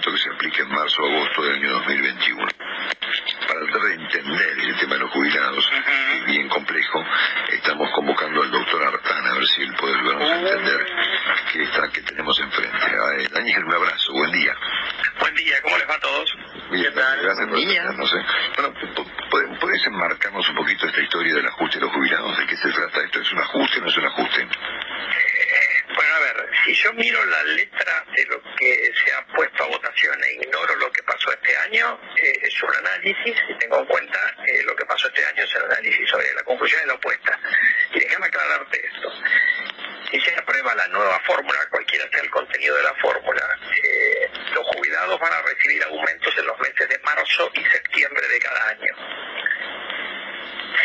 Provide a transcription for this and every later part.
Que se aplique en marzo o agosto del año 2021 para tratar de entender el tema de los jubilados, que es bien complejo, estamos convocando al doctor Artana a ver si él puede ayudarnos a entender qué está, qué tenemos enfrente. Ah, eh, Daniel, un abrazo, buen día. Buen día, ¿cómo les va a todos? Bien, gracias por atendernos, eh. Bueno, po- po- ¿podés enmarcarnos un poquito esta historia del ajuste de los jubilados? ¿De qué se trata esto? ¿Es un ajuste o no es un ajuste? Bueno, a ver, si yo miro la letra de lo que se ha puesto a votación e ignoro lo que pasó este año, eh, es un análisis, y tengo en cuenta eh, lo que pasó este año, es el análisis sobre la conclusión de la opuesta. Y déjame aclararte esto. Si se aprueba la nueva fórmula, cualquiera sea el contenido de la fórmula, eh, los jubilados van a recibir aumentos en los meses de marzo y septiembre de cada año.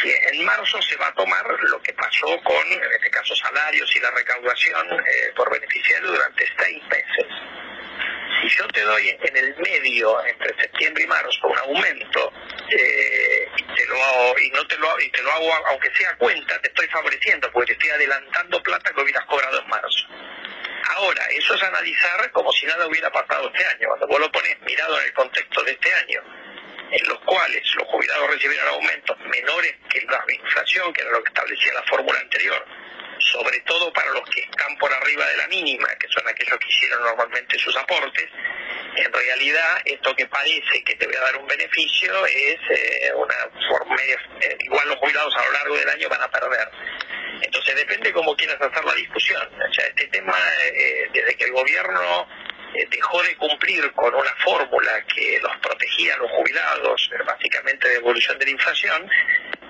Si en marzo se va a tomar lo que pasó con, en este caso, salarios y la recaudación eh, por beneficiario durante seis meses. Si yo te doy en el medio, entre septiembre y marzo, un aumento eh, y, te lo hago, y no te lo, y te lo hago, aunque sea cuenta, te estoy favoreciendo porque te estoy adelantando plata que hubieras cobrado en marzo. Ahora, eso es analizar como si nada hubiera pasado este año. Cuando vos lo pones mirado en el contexto de este año, en los cuales los jubilados recibieron aumentos menores que la inflación, que era lo que establecía la fórmula anterior, sobre todo para los que están por arriba de la mínima, que son aquellos que hicieron normalmente sus aportes, en realidad esto que parece que te voy a dar un beneficio es eh, una forma eh, igual los jubilados a lo largo del año van a perder. Entonces depende cómo quieras hacer la discusión. O sea, este tema, eh, desde que el gobierno eh, dejó de cumplir con una fórmula que los protegía a los jubilados, básicamente de evolución de la inflación,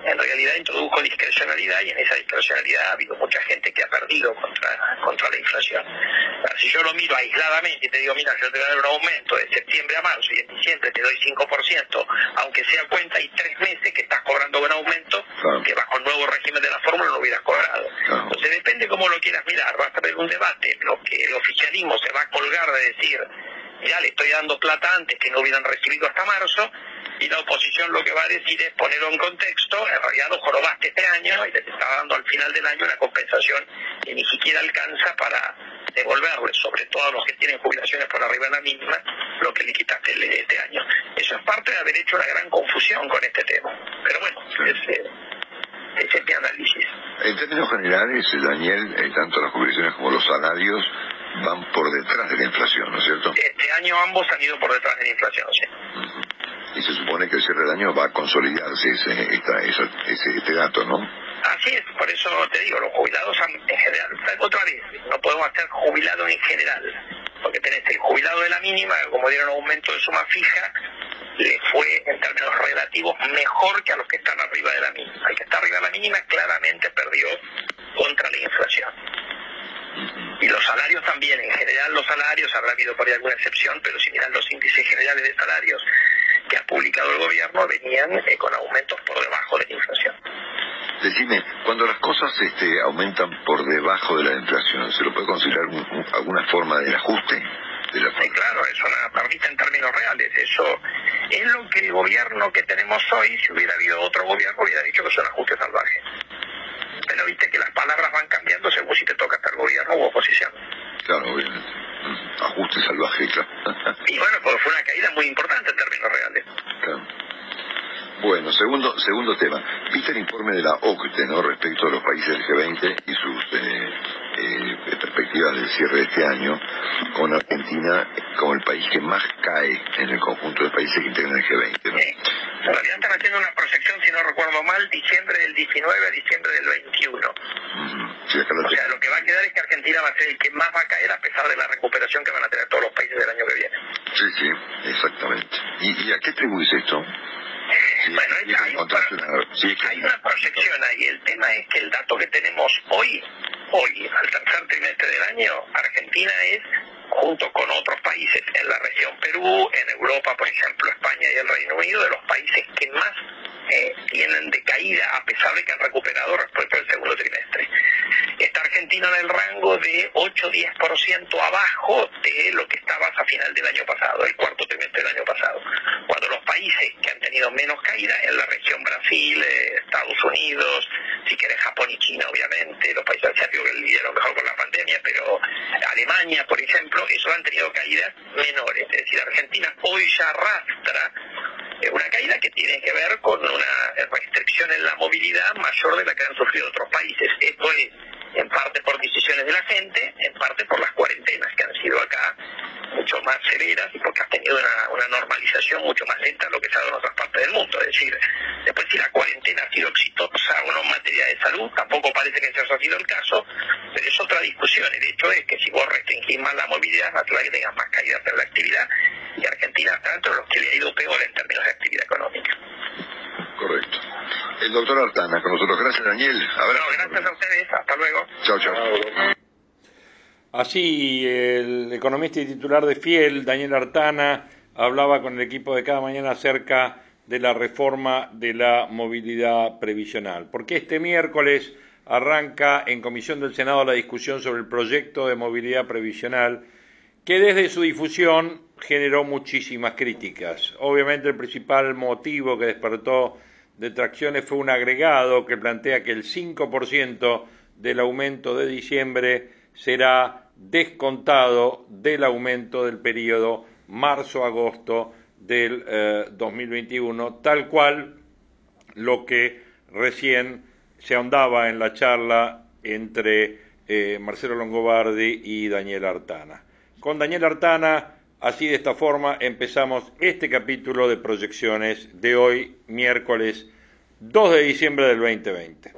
en realidad introdujo discrecionalidad y en esa discrecionalidad ha habido mucha gente que ha perdido contra, contra la inflación. Ahora, si yo lo miro aisladamente y te digo, mira, yo te voy a dar un aumento de septiembre a marzo y en diciembre te doy 5%, aunque sea cuenta, hay tres meses que estás cobrando un aumento Claro. que bajo el nuevo régimen de la fórmula no hubieras cobrado. Claro. Entonces depende cómo lo quieras mirar, vas a ver un debate lo que el oficialismo se va a colgar de decir, ya le estoy dando plata antes que no hubieran recibido hasta marzo, y la oposición lo que va a decir es ponerlo en contexto, en realidad lo jorobaste este año y te está dando al final del año una compensación que ni siquiera alcanza para devolverle, sobre todo a los que tienen jubilaciones por arriba de la mínima, lo que le quitaste este año. Eso es parte de haber hecho una gran confusión con este tema. Pero bueno, ese, ese es mi análisis. En términos generales, eh, Daniel, eh, tanto las jubilaciones como los salarios van por detrás de la inflación, ¿no es cierto? Este año ambos han ido por detrás de la inflación, sí. Y se supone que el cierre del año va a consolidarse ese, esta- esa- ese, este dato, ¿no? Así es, por eso te digo, los jubilados han- en general, otra vez, no podemos hacer jubilado en general, porque tenés el jubilado de la mínima, como dieron aumento de suma fija, le fue en términos relativos mejor que a los que están arriba de la mínima. El que está arriba de la mínima claramente perdió contra la inflación. Y los salarios también, en general los salarios, habrá habido por ahí alguna excepción, pero si miran los índices generales de salarios que ha publicado el gobierno, venían eh, con aumentos por debajo de la inflación. Decime, cuando las cosas este, aumentan por debajo de la inflación, ¿se lo puede considerar un- un- alguna forma del ajuste? De la Sí, claro, es una permita en términos reales. Eso es lo que el gobierno que tenemos hoy, si hubiera habido otro gobierno, hubiera dicho que son ajustes salvajes. Pero viste que las palabras van cambiando según si te toca estar gobierno u oposición. Claro, obviamente. Ajuste salvaje, claro. Y bueno, porque fue una caída muy importante en términos reales. Claro. Bueno, segundo segundo tema. ¿Viste el informe de la OCDE, ¿no? Respecto a los países del G20 y sus eh, eh, perspectivas de el cierre de este año, con Argentina como el país que más cae en el conjunto de países que integran el G20. ¿no? Sí. En realidad están haciendo una proyección, si no recuerdo mal, diciembre del 19 a diciembre del 21. Sí, acá lo O sea, lo que va a quedar es que Argentina va a ser el que más va a caer a pesar de la recuperación que van a tener todos los países del año que viene. Sí, sí, exactamente. ¿Y, y a qué atribuís esto? Bueno, sí, hay, una- hay una proyección ahí. El tema es que el dato que tenemos hoy, hoy, al tercer trimestre del año, Argentina es, junto con otros países en la región Perú, en Europa, por ejemplo, España y el Reino Unido, de los países que más eh, tienen de caída, a pesar de que han recuperado respecto al segundo trimestre. Está Argentina en el rango de 8-10% abajo de lo que estabas a final del año pasado, el cuarto trimestre del año pasado. Cuando los países que han tenido menos caída en la región Brasil, eh, Estados Unidos, si querés Japón y China, obviamente, los países asiáticos que vivieron mejor con la pandemia, pero Alemania, por ejemplo, esos han tenido caídas menores. Es decir, Argentina hoy ya arrastra eh, una caída que tiene que ver con una restricción en la movilidad mayor de la que han sufrido otros países. Esto es en parte por decisiones de la gente, en parte por las cuarentenas que han sido acá mucho más severas y porque has tenido una, una normalización mucho más lenta de lo que se ha dado en otras partes del mundo. Es decir, después si la cuarentena ha sido exitosa o no en materia de salud, tampoco parece que ese haya sido el caso, pero es otra discusión. El hecho es que si vos restringís más la movilidad, natural que tengas más caídas en la actividad y Argentina está dentro de los que le ha ido peor en términos de actividad económica. Correcto. El doctor Artana con nosotros. Gracias, Daniel. Gracias a ustedes. Hasta luego. Chao, chao. Así, el economista y titular de Fiel, Daniel Artana, hablaba con el equipo de cada mañana acerca de la reforma de la movilidad previsional. Porque este miércoles arranca en Comisión del Senado la discusión sobre el proyecto de movilidad previsional que desde su difusión generó muchísimas críticas. Obviamente el principal motivo que despertó detracciones fue un agregado que plantea que el 5% del aumento de diciembre será descontado del aumento del periodo marzo-agosto del eh, 2021, tal cual lo que recién se ahondaba en la charla entre eh, Marcelo Longobardi y Daniel Artana. Con Daniel Artana, así de esta forma, empezamos este capítulo de proyecciones de hoy, miércoles 2 de diciembre del 2020.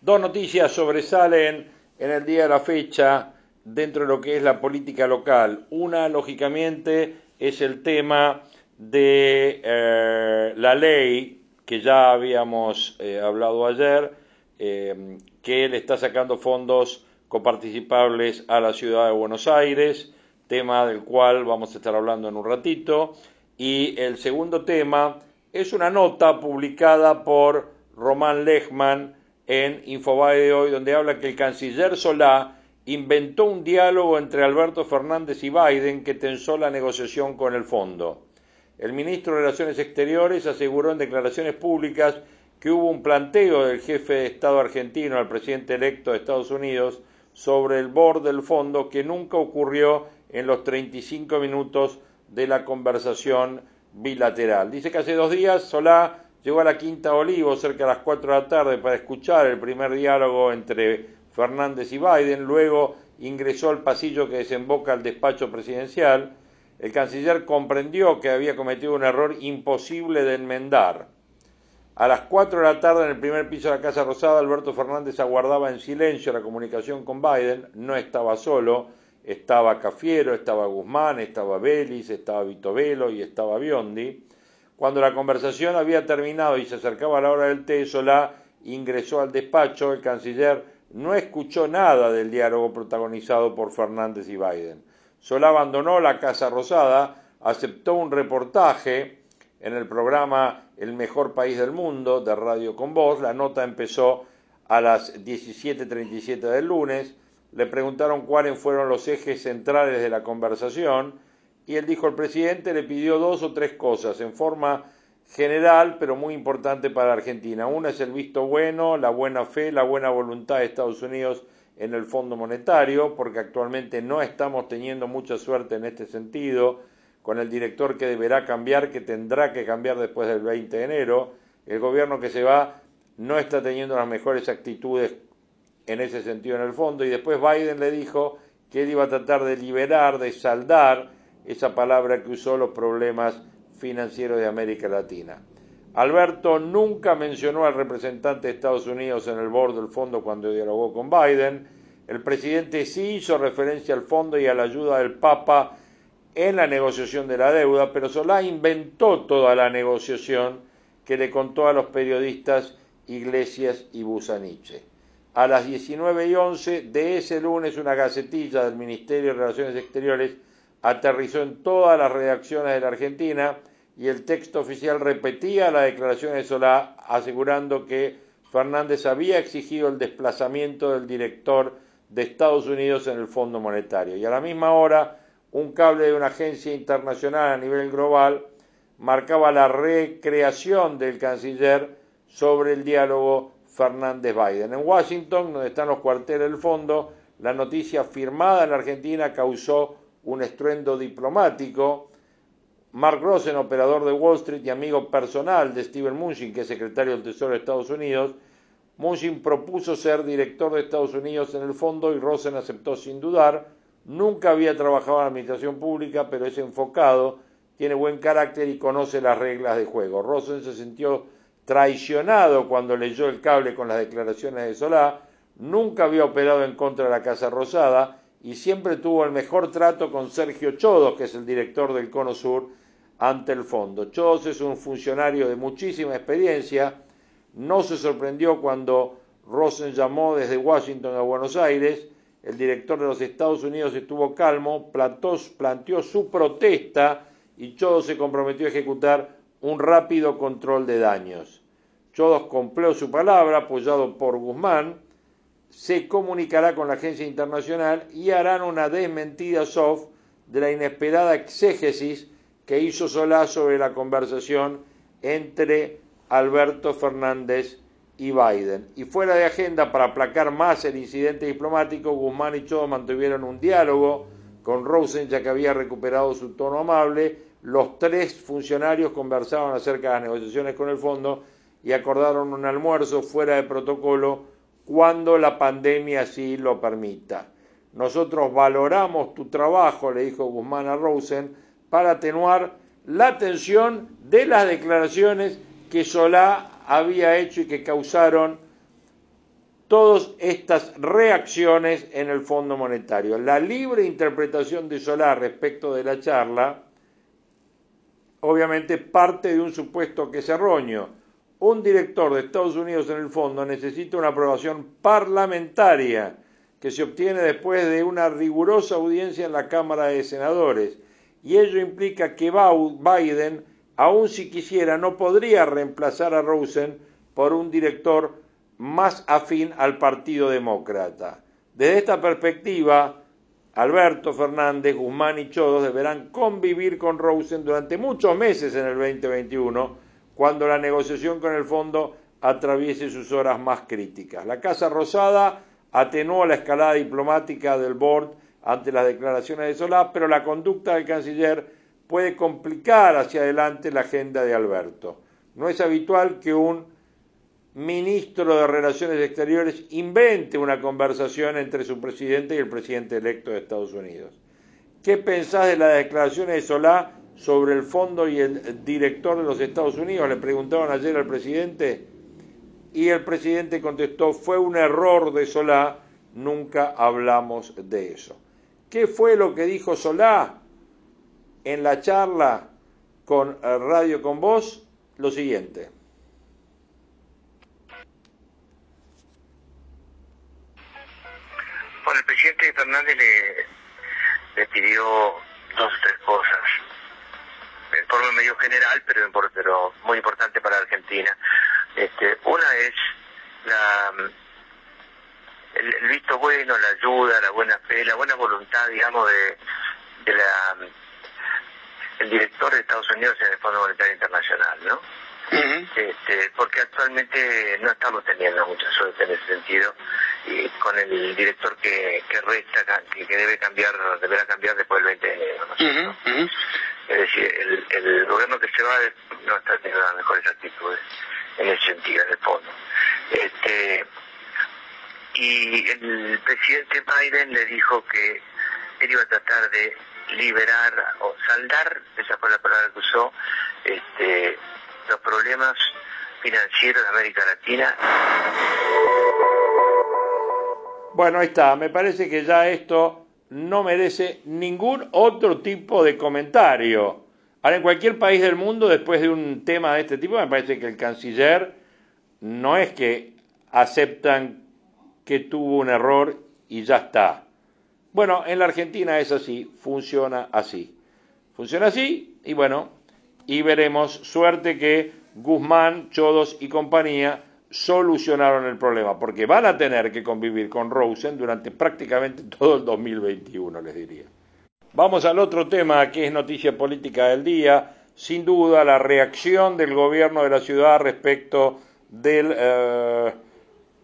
Dos noticias sobresalen en el día de la fecha dentro de lo que es la política local. Una, lógicamente, es el tema de eh, la ley que ya habíamos eh, hablado ayer, eh, que le está sacando fondos coparticipables a la ciudad de Buenos Aires, tema del cual vamos a estar hablando en un ratito. Y el segundo tema es una nota publicada por Román Lechman en Infobae de hoy, donde habla que el canciller Solá inventó un diálogo entre Alberto Fernández y Biden que tensó la negociación con el fondo. El ministro de Relaciones Exteriores aseguró en declaraciones públicas que hubo un planteo del jefe de Estado argentino al presidente electo de Estados Unidos sobre el board del fondo que nunca ocurrió en los 35 minutos de la conversación bilateral. Dice que hace dos días Solá llegó a la Quinta Olivo cerca de las 4 de la tarde para escuchar el primer diálogo entre Fernández y Biden, luego ingresó al pasillo que desemboca al despacho presidencial. El canciller comprendió que había cometido un error imposible de enmendar. A las 4 de la tarde en el primer piso de la Casa Rosada, Alberto Fernández aguardaba en silencio la comunicación con Biden, no estaba solo, estaba Cafiero, estaba Guzmán, estaba Vélez, estaba Vitovelo y estaba Biondi. Cuando la conversación había terminado y se acercaba la hora del té, Solá ingresó al despacho, el canciller no escuchó nada del diálogo protagonizado por Fernández y Biden. Solá abandonó la Casa Rosada, aceptó un reportaje en el programa El mejor país del mundo de Radio con Voz. La nota empezó a las 17.37 del lunes. Le preguntaron cuáles fueron los ejes centrales de la conversación y él dijo, el presidente le pidió dos o tres cosas en forma general, pero muy importante para Argentina. Una es el visto bueno, la buena fe, la buena voluntad de Estados Unidos en el Fondo Monetario, porque actualmente no estamos teniendo mucha suerte en este sentido, con el director que deberá cambiar, que tendrá que cambiar después del 20 de enero. El gobierno que se va no está teniendo las mejores actitudes en ese sentido en el fondo. Y después Biden le dijo que él iba a tratar de liberar, de saldar esa palabra que usó los problemas financieros de América Latina. Alberto nunca mencionó al representante de Estados Unidos en el board del fondo cuando dialogó con Biden. El presidente sí hizo referencia al fondo y a la ayuda del Papa en la negociación de la deuda, pero Solá inventó toda la negociación que le contó a los periodistas Iglesias y Busaniche. A las 19 y 11 de ese lunes una gacetilla del Ministerio de Relaciones Exteriores aterrizó en todas las redacciones de la Argentina y el texto oficial repetía la declaración de Solá asegurando que Fernández había exigido el desplazamiento del director de Estados Unidos en el Fondo Monetario. Y a la misma hora, un cable de una agencia internacional a nivel global marcaba la recreación del canciller sobre el diálogo Fernández-Biden. En Washington, donde están los cuarteles del fondo, la noticia firmada en Argentina causó un estruendo diplomático. Mark Rosen, operador de Wall Street y amigo personal de Steven Mnuchin, que es secretario del Tesoro de Estados Unidos, Mnuchin propuso ser director de Estados Unidos en el fondo y Rosen aceptó sin dudar. Nunca había trabajado en la administración pública, pero es enfocado, tiene buen carácter y conoce las reglas de juego. Rosen se sintió traicionado cuando leyó el cable con las declaraciones de Solá, nunca había operado en contra de la Casa Rosada y siempre tuvo el mejor trato con Sergio Chodos, que es el director del Cono Sur, ante el fondo. Chodos es un funcionario de muchísima experiencia, no se sorprendió cuando Rosen llamó desde Washington a Buenos Aires, el director de los Estados Unidos estuvo calmo, planteó su protesta y Chodos se comprometió a ejecutar un rápido control de daños. Chodos cumplió su palabra, apoyado por Guzmán, se comunicará con la agencia internacional y harán una desmentida soft de la inesperada exégesis que hizo Solá sobre la conversación entre Alberto Fernández y Biden. Y fuera de agenda, para aplacar más el incidente diplomático, Guzmán y Chodos mantuvieron un diálogo con Rosen, ya que había recuperado su tono amable, los tres funcionarios conversaban acerca de las negociaciones con el fondo y acordaron un almuerzo fuera de protocolo cuando la pandemia así lo permita. Nosotros valoramos tu trabajo, le dijo Guzmán a Rosen, para atenuar la tensión de las declaraciones que Solá había hecho y que causaron todas estas reacciones en el Fondo Monetario. La libre interpretación de Solá respecto de la charla obviamente parte de un supuesto que es erróneo. Un director de Estados Unidos en el fondo necesita una aprobación parlamentaria que se obtiene después de una rigurosa audiencia en la Cámara de Senadores. Y ello implica que Biden, aun si quisiera, no podría reemplazar a Rosen por un director más afín al Partido Demócrata. Desde esta perspectiva, Alberto Fernández, Guzmán y Chodos deberán convivir con Rosen durante muchos meses en el 2021, cuando la negociación con el fondo atraviese sus horas más críticas. La Casa Rosada atenuó la escalada diplomática del board ante las declaraciones de Solá, pero la conducta del canciller puede complicar hacia adelante la agenda de Alberto. No es habitual que un ministro de Relaciones Exteriores invente una conversación entre su presidente y el presidente electo de Estados Unidos. ¿Qué pensás de las declaraciones de Solá sobre el fondo y el director de los Estados Unidos? Le preguntaron ayer al presidente y el presidente contestó, fue un error de Solá, nunca hablamos de eso. ¿Qué fue lo que dijo Solá en la charla con Radio con Voz? Lo siguiente. Bueno, el presidente Fernández le, pidió dos o tres cosas, en forma medio general, pero, pero muy importante para Argentina. Este, una es la, el, el, visto bueno, la ayuda, la buena fe, la buena voluntad, digamos, de, de la el director de Estados Unidos en el Fondo Monetario Internacional, ¿no? Este, porque actualmente no estamos teniendo mucha suerte en ese sentido y con el director que, que resta, que, que debe cambiar, deberá cambiar después del 20 de enero. ¿no? Es decir, el, el, gobierno que se va no está teniendo las mejores actitudes en ese sentido, en el fondo. Este, y el presidente Biden le dijo que él iba a tratar de liberar o saldar, esa fue la palabra que usó, este, los problemas financieros de América Latina. Bueno, ahí está. Me parece que ya esto no merece ningún otro tipo de comentario. Ahora, en cualquier país del mundo, después de un tema de este tipo, me parece que el canciller no es que aceptan que tuvo un error y ya está. Bueno, en la Argentina es así, funciona así. Funciona así y bueno, y veremos, suerte que Guzmán, Chodos y compañía solucionaron el problema, porque van a tener que convivir con Rosen durante prácticamente todo el 2021, les diría. Vamos al otro tema que es noticia política del día, sin duda la reacción del gobierno de la ciudad respecto del, eh,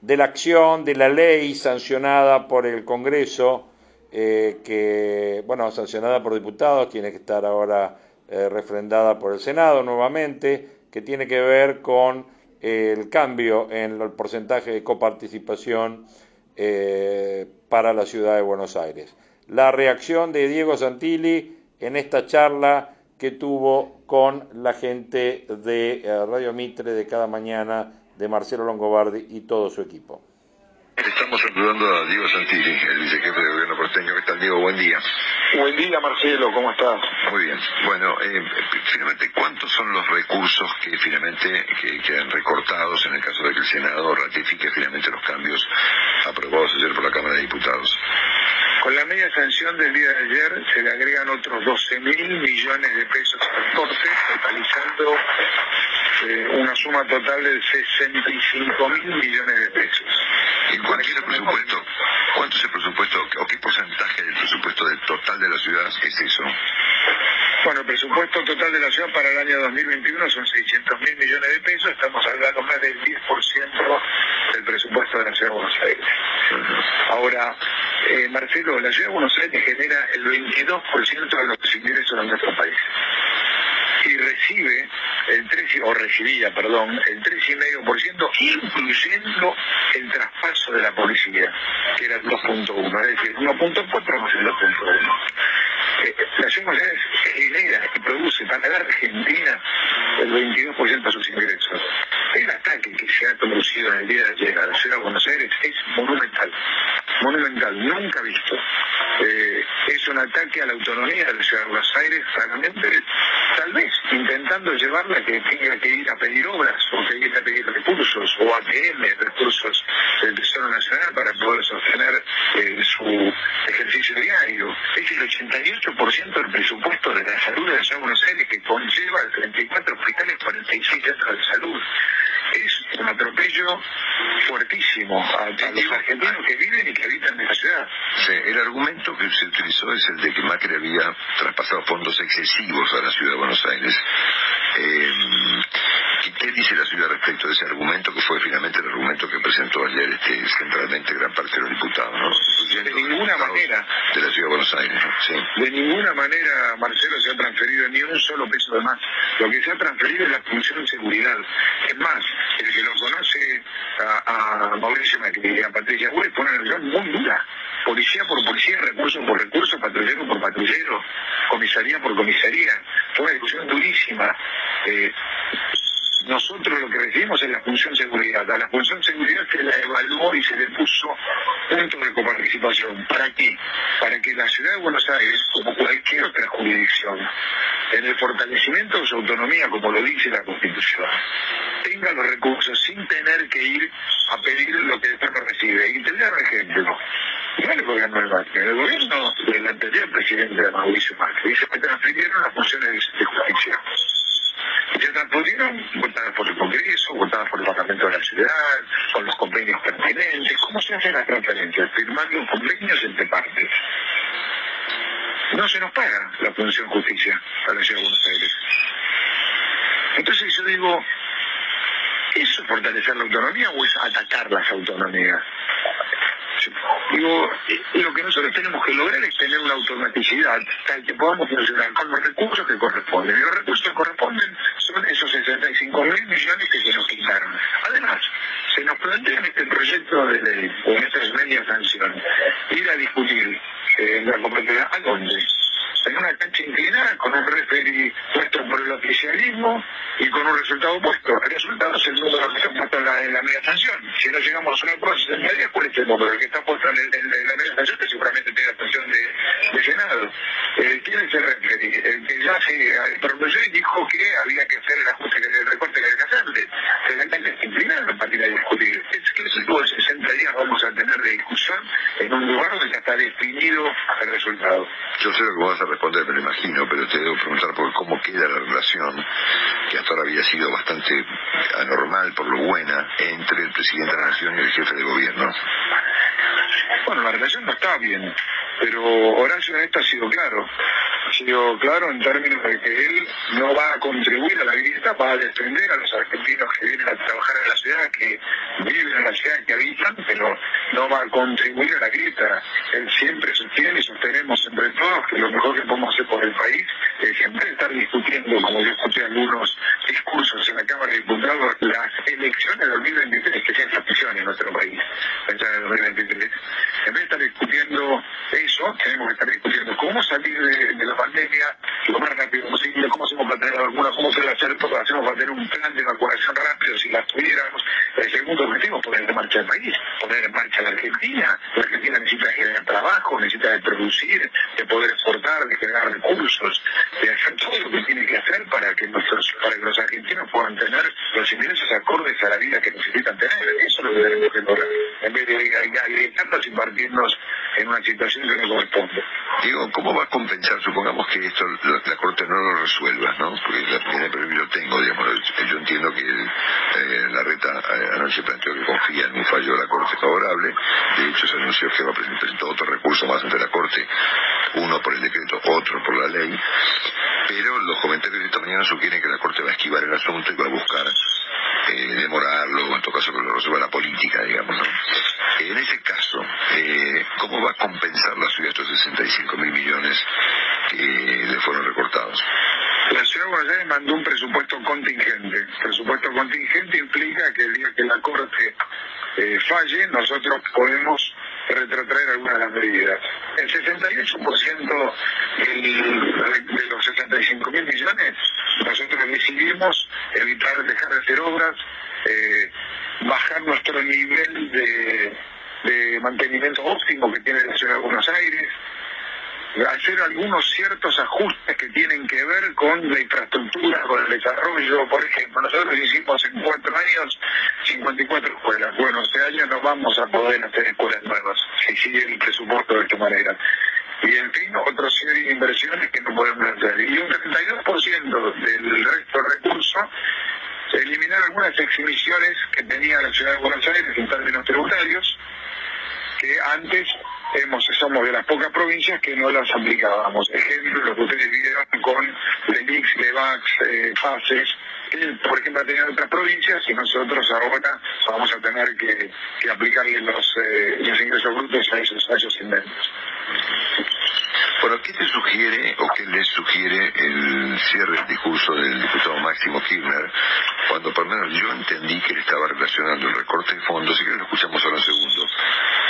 de la acción de la ley sancionada por el Congreso, eh, que, bueno, sancionada por diputados, tiene que estar ahora eh, refrendada por el Senado nuevamente, que tiene que ver con el cambio en el porcentaje de coparticipación eh, para la ciudad de Buenos Aires. La reacción de Diego Santilli en esta charla que tuvo con la gente de eh, Radio Mitre de cada mañana, de Marcelo Longobardi y todo su equipo. Estamos saludando a Diego Santilli, el vicejefe de gobierno porteño. ¿Qué tal, Diego? Buen día. Buen día, Marcelo. ¿Cómo estás? Muy bien. Bueno, eh, finalmente, ¿cuántos son los recursos que finalmente que quedan recortados en el caso de que el Senado ratifique finalmente los cambios aprobados ayer por la Cámara de Diputados? Con la media sanción del día de ayer se le agregan otros 12 mil millones de pesos al corte, totalizando eh, una suma total de 65 mil millones de pesos. ¿Y cuánto es el presupuesto? ¿Cuánto es el presupuesto o qué porcentaje del presupuesto del total de la ciudad es eso? Bueno, el presupuesto total de la ciudad para el año 2021 son 600 mil millones de pesos, estamos hablando más del 10% del presupuesto de la ciudad de Buenos Aires. Ahora, eh, Marcelo, la ciudad de Buenos Aires genera el 22% de los ingresos de nuestro país y recibe el 3, o recibía, perdón, el 3,5%, incluyendo el traspaso de la policía, que era el 2.1, es decir, 1.4 más el 2.1. Eh, la ciudad genera y produce para la Argentina el 22% de sus ingresos. El ataque que se ha producido en el día de ayer a la ciudad de Buenos Aires es monumental, monumental, nunca visto. Eh, es un ataque a la autonomía de la ciudad de Buenos Aires, realmente, tal vez intentando llevarla a que tenga que ir a pedir obras o que ir a pedir recursos o ATM, recursos del Tesoro Nacional para poder sostener eh, su ejercicio diario. Es el 88% del presupuesto de la salud de la ciudad de Buenos Aires que conlleva 34 hospitales, 46 centros de salud es un atropello fuertísimo a, los argentinos que viven y que ciudad. el argumento que se utilizó es el de que Macri había traspasado fondos excesivos a la ciudad de Buenos Aires. Eh, ¿Qué dice la ciudad respecto de ese argumento que fue finalmente el argumento que presentó ayer este, centralmente gran parte de los diputados? ¿no? De ninguna manera. De la ciudad de Buenos Aires. De ninguna manera, Marcelo, se ha transferido ni un solo peso de más. Lo que se ha transferido es la función de seguridad. Es más, el que lo conoce a, Mauricio Macri y a Patricia Güey pone una relación muy dura. Policía por policía, recurso por recurso, patrullero por patrullero, comisaría por comisaría. Fue una discusión durísima. Eh, nosotros lo que recibimos es la función seguridad. A la función seguridad se la evaluó y se le puso punto de coparticipación. ¿Para qué? Para que la ciudad de Buenos Aires, como cualquier otra jurisdicción, en el fortalecimiento de su autonomía, como lo dice la Constitución, tenga los recursos sin tener que ir a pedir lo que después no recibe. Y te voy a dar ejemplo. No el gobierno del Macri, el gobierno del anterior presidente Mauricio Macri, se transfirieron las funciones de justicia se transfirieron votadas por el Congreso, votadas por el Parlamento de la Ciudad, con los convenios pertinentes. ¿Cómo se hace la transferencia? Firmando convenios entre partes. No se nos paga la función justicia a la Ciudad de Buenos Aires. Entonces yo digo, ¿eso es fortalecer la autonomía o es atacar las autonomías? Digo, lo que nosotros tenemos que lograr es tener una automaticidad tal que podamos funcionar con los recursos que corresponden. Y los recursos corresponden son esos 65 mil millones que se nos quitaron. Además, se nos plantea en este proyecto de ley, o en esta media sanción, ir a discutir en la competencia. ¿A dónde? en una cancha inclinada con un referee puesto por el oficialismo y con un resultado opuesto. El resultado es el número que está puesto en la, en la media sanción. Si no llegamos a una prueba media, ¿cuál es el número? El que está puesto en, en, la media sanción, que seguramente tiene sanción de, de Senado. Eh, ¿Quién es el referee? El que ya se pronunció y dijo que había que hacer el ajuste, el recorte que había que hacerle. Realmente es inclinado para ir a discutir. Es que ese tuvo 60 días vamos a tener de discusión en un lugar donde ya definido el resultado. Yo sé lo que vas a responder, me lo imagino, pero te debo preguntar por cómo queda la relación, que hasta ahora había sido bastante anormal por lo buena, entre el presidente de la Nación y el jefe de gobierno. Bueno, la relación no está bien, pero Horacio en esto ha sido claro. Sido claro en términos de que él no va a contribuir a la grieta, va a defender a los argentinos que vienen a trabajar en la ciudad, que viven en la ciudad, que habitan, pero no va a contribuir a la grieta. Él siempre sostiene y sostenemos entre todos que lo mejor que podemos hacer por el país es siempre estar discutiendo, como yo escuché algunos discursos en la Cámara de Diputados, las elecciones de 2023, que sean elecciones en nuestro país, de 2023. En vez de estar discutiendo eso, tenemos que estar discutiendo cómo salir de, la pandemia lo más rápido posible, cómo hacemos para tener alguna, cómo se hacer, hacemos para tener un plan de evacuación rápido si la tuviéramos. El segundo objetivo es poner en marcha el país, poner en marcha la Argentina. La Argentina necesita generar trabajo, necesita de producir, de poder exportar, de generar recursos, de hacer todo lo que tiene que hacer para que nuestros, para que los argentinos puedan tener los ingresos acordes a la vida que necesitan tener. Eso es lo que tenemos que lograr. En vez de gritarnos y partirnos en una situación que no corresponde. Digo, ¿cómo va a compensar? Supongamos que esto la, Corte no lo resuelva, ¿no? Porque la, lo tengo, digamos. Yo entiendo que eh, la reta eh, anoche planteó que confía en un fallo de la Corte favorable. De hecho, se anunció que va a presentar otro recurso más ante la Corte, uno por el decreto, otro por la ley. Pero los comentarios de esta mañana sugieren que la Corte va a esquivar el asunto y va a buscar eh, demorarlo, o en todo caso que lo resuelva la política, digamos, ¿no? En ese caso, eh, ¿cómo va a compensar la ciudad estos 65 mil millones que le fueron recortados? La ciudad de Buenos Aires mandó un presupuesto contingente. Presupuesto contingente implica que el día que la Corte eh, falle, nosotros podemos retrotraer algunas de las medidas. El 68% de los 65 mil millones, nosotros decidimos evitar dejar de hacer obras, eh, bajar nuestro nivel de mantenimiento óptimo que tiene la ciudad de Buenos Aires, hacer algunos ciertos ajustes que tienen que ver con la infraestructura, con el desarrollo. Por ejemplo, nosotros hicimos en cuatro años 54 escuelas. Bueno, este año no vamos a poder hacer escuelas nuevas si sigue el presupuesto de esta manera. Y en fin, otros serie de inversiones que no podemos hacer. Y un 32% del resto de recursos eliminar algunas exhibiciones que tenía la ciudad de Buenos Aires en términos tributarios, que antes de las pocas provincias que no las aplicábamos. Ejemplo, lo que ustedes vieron con Delix, Levax, eh, Fases, por ejemplo tenían otras provincias y nosotros ahora vamos a tener que, que aplicarle los, eh, los ingresos brutos a esos, a esos inventos. Bueno, ¿qué te sugiere o qué les sugiere el cierre del discurso del diputado Máximo Kirchner cuando por lo menos yo entendí que él estaba relacionando el recorte de fondos, y que lo escuchamos ahora un segundo,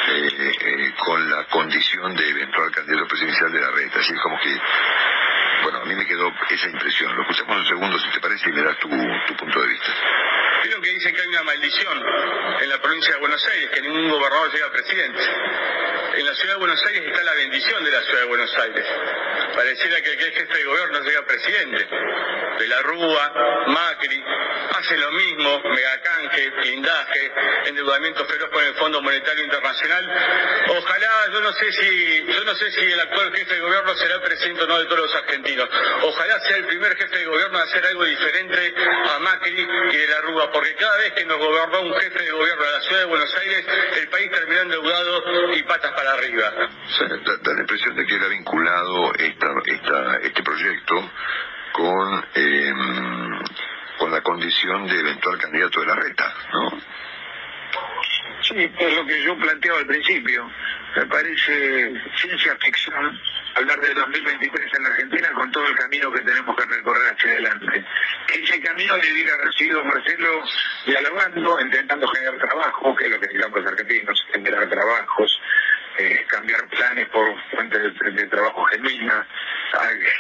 eh, eh, con la condición de eventual candidato presidencial de la red. Así es como que, bueno, a mí me quedó esa impresión. Lo escuchamos un segundo, si te parece, y me das tu, tu punto de vista. Creo que dicen que hay una maldición en la provincia de Buenos Aires, que ningún gobernador llega presidente. En la ciudad de Buenos Aires está la bendición de la ciudad de Buenos Aires. Pareciera que el jefe de gobierno llega presidente. De la Rúa, Macri, hacen lo mismo, megacanje, blindaje, endeudamiento feroz con el Fondo Monetario Internacional. Ojalá, yo no sé si, yo no sé si el actual jefe de gobierno será presidente o no de todos los argentinos. Ojalá sea el primer jefe de gobierno a hacer algo diferente a Macri y de la Rúa, porque cada vez que nos gobernó un jefe de gobierno de la ciudad de Buenos Aires, el país terminó endeudado y patas para arriba. da, la impresión de que era vinculado esta, esta, este proyecto con eh, con la condición de eventual candidato de la reta, ¿no? Sí, es lo que yo planteaba al principio. Me parece ciencia ficción hablar de 2023 en la Argentina con todo el camino que tenemos que recorrer hacia adelante. Ese camino debiera haber sido Marcelo dialogando, intentando generar trabajo, que es lo que necesitamos los argentinos, generar trabajos, eh, cambiar planes por fuentes de, trabajo genuina,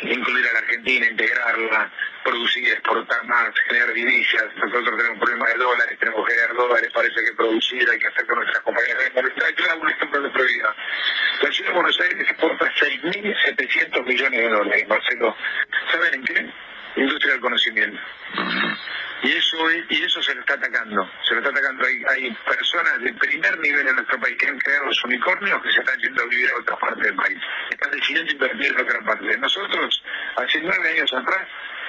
incluir a la Argentina, integrarla, producir, exportar más, generar divisas. Nosotros tenemos un problema de dólares, tenemos que generar dólares, parece que producir hay que hacer con nuestras compañías. Claro, un ejemplo de prioridad. La ciudad de Buenos Aires exporta 6.700 millones de dólares, Marcelo. ¿Saben en qué? Industria del conocimiento. Y eso, y eso se lo está atacando, se lo está atacando. Hay, hay personas de primer nivel en nuestro país que han creado los unicornios que se están yendo a vivir a otra parte del país. Están decidiendo invertir en otra parte. Nosotros, hace nueve años atrás,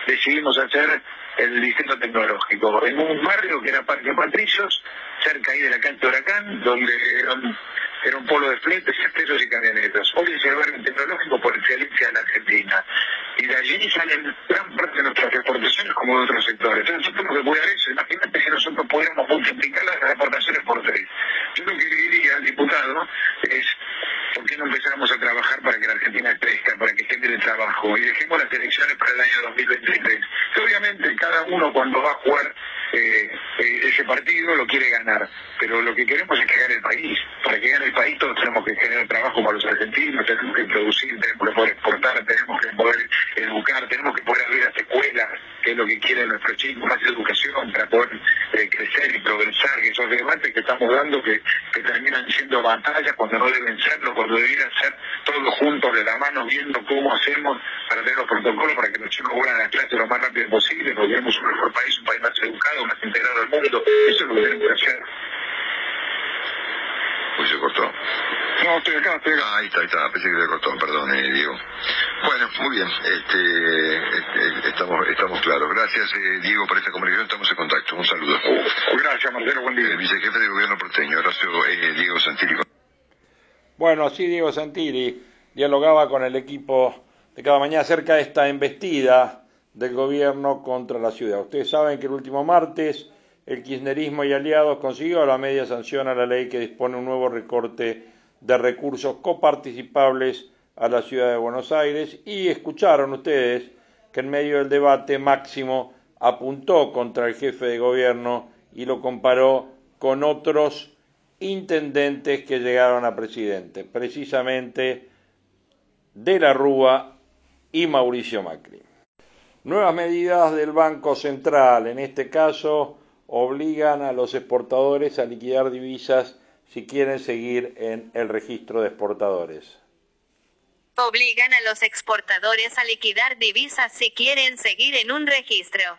decidimos hacer el distrito tecnológico en un barrio que era Parque Patricios, cerca ahí de la cancha Huracán, donde eran era un polo de fletes, expresos y camionetas. Hoy es el barrio tecnológico por excelencia de la Argentina. Y de allí salen gran parte de nuestras exportaciones como de otros sectores. Entonces nosotros tenemos que cuidar eso. Imagínate que nosotros pudiéramos multiplicar las exportaciones por tres. Yo lo que diría al diputado es ¿por qué no empezamos a trabajar para que la Argentina crezca, para que genere trabajo? Y dejemos las elecciones para el año 2023. obviamente cada uno cuando va a jugar eh, eh, ese partido lo quiere ganar, pero lo que queremos es que gane el país. Para que gane el país todos tenemos que generar trabajo para los argentinos, tenemos que producir, tenemos que poder exportar, tenemos que poder educar, tenemos que poder abrir las escuelas, que es lo que quieren nuestros chicos, más educación para poder eh, crecer y progresar, esos debates que estamos dando que, que terminan siendo batallas cuando no deben serlo, cuando debieran ser todos juntos de la mano viendo cómo hacemos para tener los protocolos para que los chicos vuelvan a la clase lo más rápido posible, porque queremos un mejor país, un país más educado, más integrado al mundo. Eso es lo que tenemos que hacer. Pues se cortó. No, estoy acá, estoy acá. Ah, ahí está, ahí está, pensé que se cortó, perdón, eh, Diego. Bueno, muy bien, este, este, estamos, estamos claros. Gracias, eh, Diego, por esta comunicación, estamos en contacto. Un saludo. Gracias, Marcelo, buen día. El vicejefe de gobierno porteño, Horacio eh, Diego Santilli. Bueno, así Diego Santilli dialogaba con el equipo de cada mañana acerca de esta embestida del gobierno contra la ciudad. Ustedes saben que el último martes el kirchnerismo y aliados consiguió la media sanción a la ley que dispone un nuevo recorte de recursos coparticipables a la ciudad de Buenos Aires y escucharon ustedes que en medio del debate Máximo apuntó contra el jefe de gobierno y lo comparó con otros intendentes que llegaron a presidente, precisamente de la Rúa y Mauricio Macri. Nuevas medidas del Banco Central, en este caso, obligan a los exportadores a liquidar divisas si quieren seguir en el registro de exportadores. Obligan a los exportadores a liquidar divisas si quieren seguir en un registro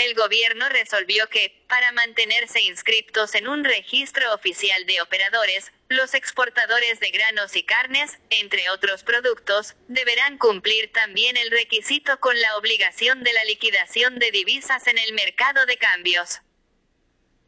el gobierno resolvió que, para mantenerse inscriptos en un registro oficial de operadores, los exportadores de granos y carnes, entre otros productos, deberán cumplir también el requisito con la obligación de la liquidación de divisas en el mercado de cambios.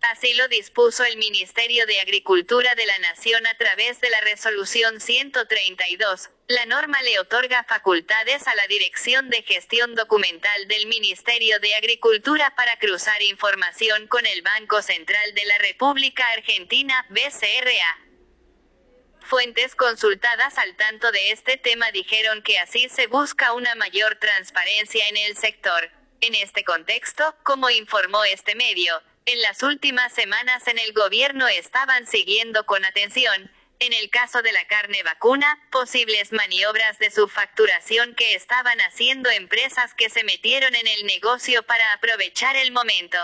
Así lo dispuso el Ministerio de Agricultura de la Nación a través de la Resolución 132. La norma le otorga facultades a la Dirección de Gestión Documental del Ministerio de Agricultura para cruzar información con el Banco Central de la República Argentina, BCRA. Fuentes consultadas al tanto de este tema dijeron que así se busca una mayor transparencia en el sector. En este contexto, como informó este medio, en las últimas semanas en el gobierno estaban siguiendo con atención, en el caso de la carne vacuna, posibles maniobras de subfacturación que estaban haciendo empresas que se metieron en el negocio para aprovechar el momento.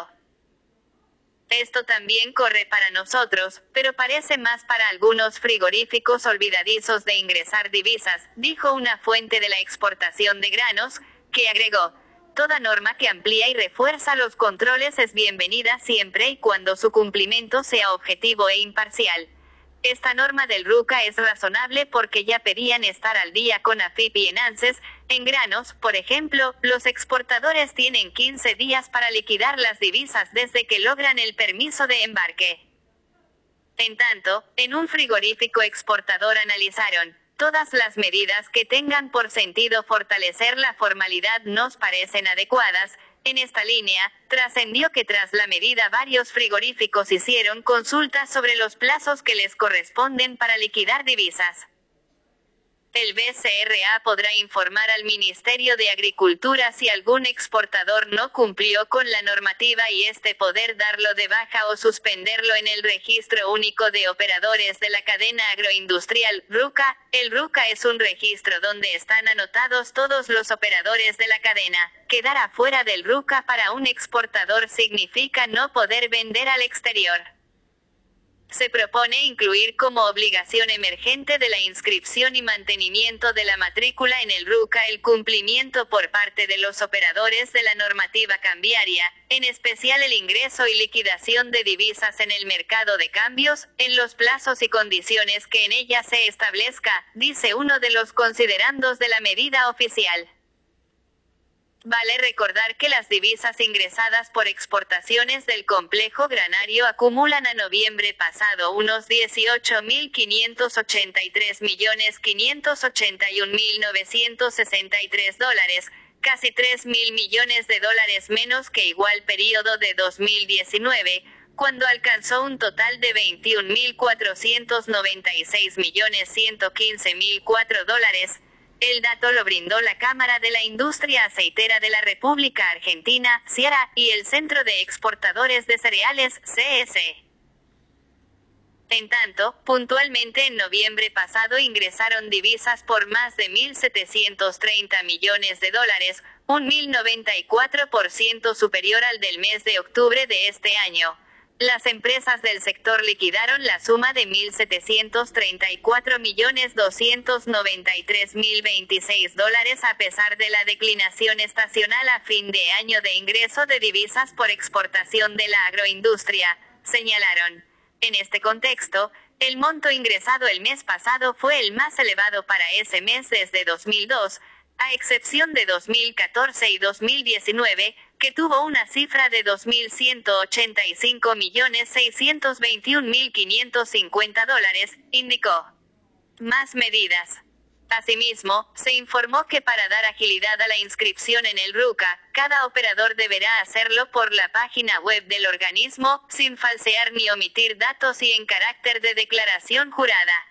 Esto también corre para nosotros, pero parece más para algunos frigoríficos olvidadizos de ingresar divisas, dijo una fuente de la exportación de granos, que agregó, Toda norma que amplía y refuerza los controles es bienvenida siempre y cuando su cumplimiento sea objetivo e imparcial. Esta norma del RUCA es razonable porque ya pedían estar al día con AFIP y ENANCES. En granos, por ejemplo, los exportadores tienen 15 días para liquidar las divisas desde que logran el permiso de embarque. En tanto, en un frigorífico exportador analizaron, Todas las medidas que tengan por sentido fortalecer la formalidad nos parecen adecuadas. En esta línea, trascendió que tras la medida varios frigoríficos hicieron consultas sobre los plazos que les corresponden para liquidar divisas. El BCRA podrá informar al Ministerio de Agricultura si algún exportador no cumplió con la normativa y este poder darlo de baja o suspenderlo en el Registro Único de Operadores de la Cadena Agroindustrial, RUCA. El RUCA es un registro donde están anotados todos los operadores de la cadena. Quedar afuera del RUCA para un exportador significa no poder vender al exterior. Se propone incluir como obligación emergente de la inscripción y mantenimiento de la matrícula en el RUCA el cumplimiento por parte de los operadores de la normativa cambiaria, en especial el ingreso y liquidación de divisas en el mercado de cambios, en los plazos y condiciones que en ella se establezca, dice uno de los considerandos de la medida oficial. Vale recordar que las divisas ingresadas por exportaciones del complejo granario acumulan a noviembre pasado unos 18.583.581.963 dólares, casi 3.000 millones de dólares menos que igual periodo de 2019, cuando alcanzó un total de 21.496.115.004 dólares, el dato lo brindó la Cámara de la Industria Aceitera de la República Argentina, CIARA, y el Centro de Exportadores de Cereales, CS. En tanto, puntualmente en noviembre pasado ingresaron divisas por más de 1.730 millones de dólares, un 1.094% superior al del mes de octubre de este año. Las empresas del sector liquidaron la suma de 1.734.293.026 dólares a pesar de la declinación estacional a fin de año de ingreso de divisas por exportación de la agroindustria, señalaron. En este contexto, el monto ingresado el mes pasado fue el más elevado para ese mes desde 2002, a excepción de 2014 y 2019, que tuvo una cifra de 2.185.621.550 dólares, indicó. Más medidas. Asimismo, se informó que para dar agilidad a la inscripción en el RUCA, cada operador deberá hacerlo por la página web del organismo, sin falsear ni omitir datos y en carácter de declaración jurada.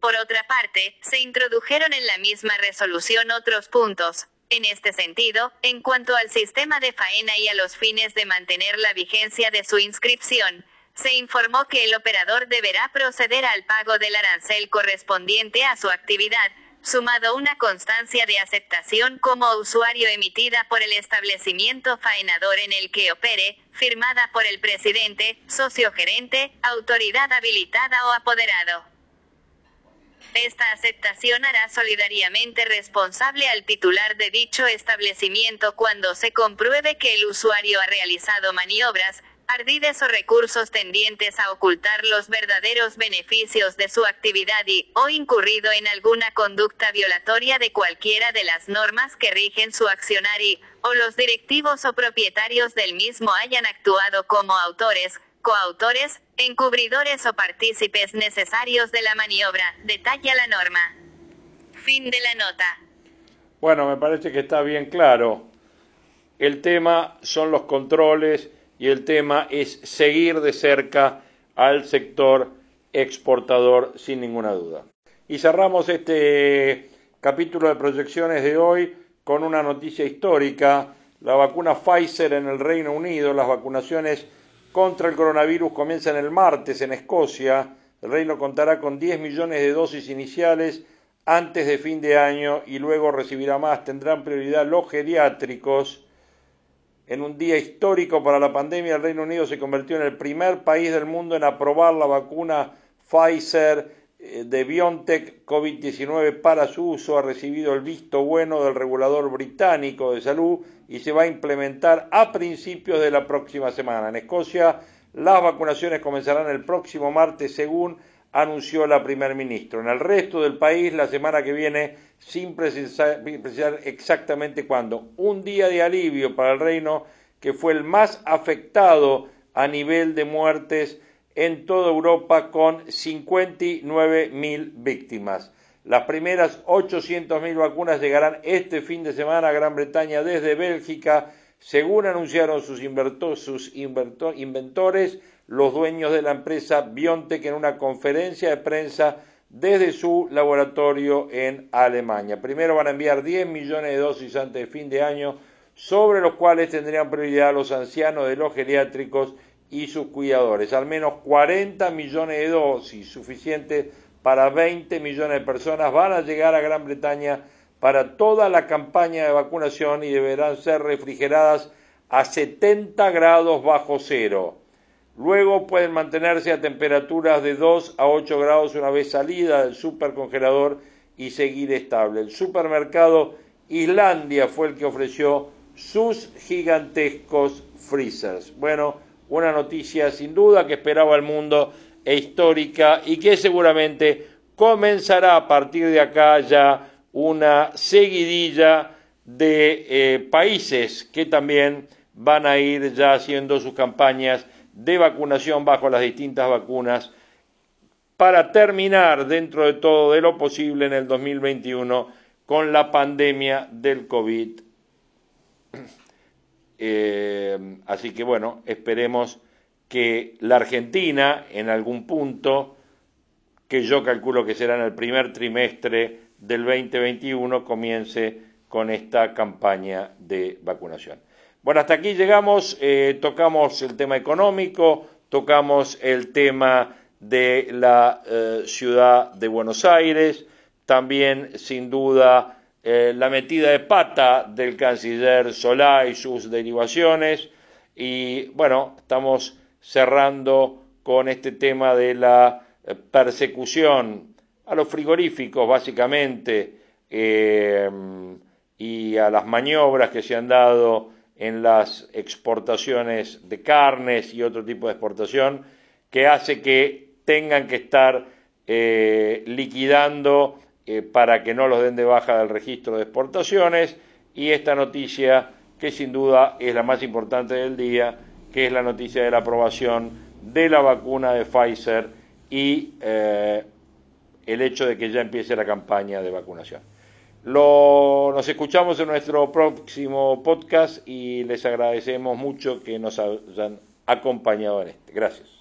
Por otra parte, se introdujeron en la misma resolución otros puntos. En este sentido, en cuanto al sistema de faena y a los fines de mantener la vigencia de su inscripción, se informó que el operador deberá proceder al pago del arancel correspondiente a su actividad, sumado una constancia de aceptación como usuario emitida por el establecimiento faenador en el que opere, firmada por el presidente, socio gerente, autoridad habilitada o apoderado. Esta aceptación hará solidariamente responsable al titular de dicho establecimiento cuando se compruebe que el usuario ha realizado maniobras, ardides o recursos tendientes a ocultar los verdaderos beneficios de su actividad y, o incurrido en alguna conducta violatoria de cualquiera de las normas que rigen su accionar y, o los directivos o propietarios del mismo hayan actuado como autores, coautores, encubridores o partícipes necesarios de la maniobra, detalla la norma. Fin de la nota. Bueno, me parece que está bien claro. El tema son los controles y el tema es seguir de cerca al sector exportador sin ninguna duda. Y cerramos este capítulo de proyecciones de hoy con una noticia histórica. La vacuna Pfizer en el Reino Unido, las vacunaciones contra el coronavirus comienzan el martes en Escocia. El reino contará con 10 millones de dosis iniciales antes de fin de año y luego recibirá más. Tendrán prioridad los geriátricos. En un día histórico para la pandemia, el Reino Unido se convirtió en el primer país del mundo en aprobar la vacuna Pfizer de BioNTech COVID-19 para su uso. Ha recibido el visto bueno del regulador británico de salud y se va a implementar a principios de la próxima semana. En Escocia, las vacunaciones comenzarán el próximo martes, según anunció la primer ministro. En el resto del país, la semana que viene, sin precisar, exactamente cuándo. Un día de alivio para el reino que fue el más afectado a nivel de muertes en toda Europa con 59.000 víctimas. Las primeras 800.000 vacunas llegarán este fin de semana a Gran Bretaña desde Bélgica, según anunciaron sus, inventores, los dueños de la empresa BioNTech en una conferencia de prensa desde su laboratorio en Alemania. Primero van a enviar 10 millones de dosis antes de fin de año, sobre los cuales tendrían prioridad los ancianos de los geriátricos y sus cuidadores. Al menos 40 millones de dosis, suficientes para 20 millones de personas, van a llegar a Gran Bretaña para toda la campaña de vacunación y deberán ser refrigeradas a 70 grados bajo cero. Luego pueden mantenerse a temperaturas de 2 a 8 grados una vez salida del supercongelador y seguir estable. El supermercado Islandia fue el que ofreció sus gigantescos freezers. Bueno, una noticia sin duda que esperaba el mundo e histórica y que seguramente comenzará a partir de acá ya una seguidilla de eh, países que también van a ir ya haciendo sus campañas de vacunación bajo las distintas vacunas para terminar dentro de todo de lo posible en el 2021 con la pandemia del COVID. Eh, así que bueno, esperemos que la Argentina en algún punto, que yo calculo que será en el primer trimestre del 2021, comience con esta campaña de vacunación. Bueno, hasta aquí llegamos, eh, tocamos el tema económico, tocamos el tema de la eh, ciudad de Buenos Aires, también sin duda eh, la metida de pata del canciller Solá y sus derivaciones, y bueno, estamos cerrando con este tema de la persecución a los frigoríficos, básicamente, y a las maniobras que se han dado en las exportaciones de carnes y otro tipo de exportación que hace que tengan que estar eh, liquidando eh, para que no los den de baja del registro de exportaciones y esta noticia que sin duda es la más importante del día, que es la noticia de la aprobación de la vacuna de Pfizer y eh, el hecho de que ya empiece la campaña de vacunación. Lo, nos escuchamos en nuestro próximo podcast y les agradecemos mucho que nos hayan acompañado en este. Gracias.